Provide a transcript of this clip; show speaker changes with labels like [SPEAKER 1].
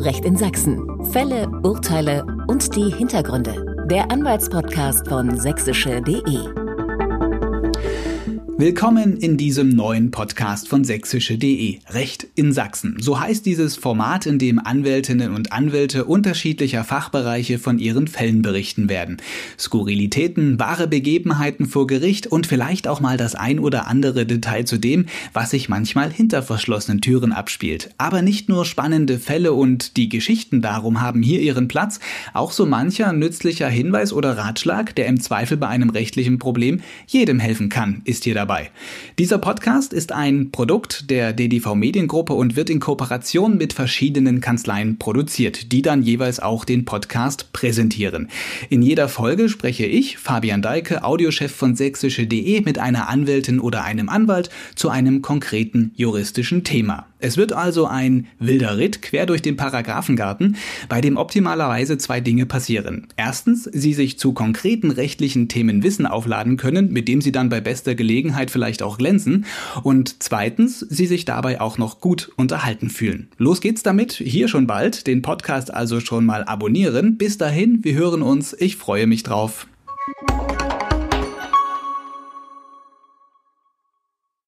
[SPEAKER 1] Recht in Sachsen. Fälle, Urteile und die Hintergründe. Der Anwaltspodcast von sächsische.de.
[SPEAKER 2] Willkommen in diesem neuen Podcast von sächsische.de. Recht in Sachsen. So heißt dieses Format, in dem Anwältinnen und Anwälte unterschiedlicher Fachbereiche von ihren Fällen berichten werden. Skurrilitäten, wahre Begebenheiten vor Gericht und vielleicht auch mal das ein oder andere Detail zu dem, was sich manchmal hinter verschlossenen Türen abspielt. Aber nicht nur spannende Fälle und die Geschichten darum haben hier ihren Platz, auch so mancher nützlicher Hinweis oder Ratschlag, der im Zweifel bei einem rechtlichen Problem jedem helfen kann, ist hier dabei dabei. Dieser Podcast ist ein Produkt der DDV Mediengruppe und wird in Kooperation mit verschiedenen Kanzleien produziert, die dann jeweils auch den Podcast präsentieren. In jeder Folge spreche ich, Fabian Deike, Audiochef von sächsische.de, mit einer Anwältin oder einem Anwalt zu einem konkreten juristischen Thema. Es wird also ein wilder Ritt quer durch den Paragraphengarten, bei dem optimalerweise zwei Dinge passieren. Erstens, Sie sich zu konkreten rechtlichen Themen Wissen aufladen können, mit dem Sie dann bei bester Gelegenheit vielleicht auch glänzen. Und zweitens, Sie sich dabei auch noch gut unterhalten fühlen. Los geht's damit, hier schon bald, den Podcast also schon mal abonnieren. Bis dahin, wir hören uns, ich freue mich drauf.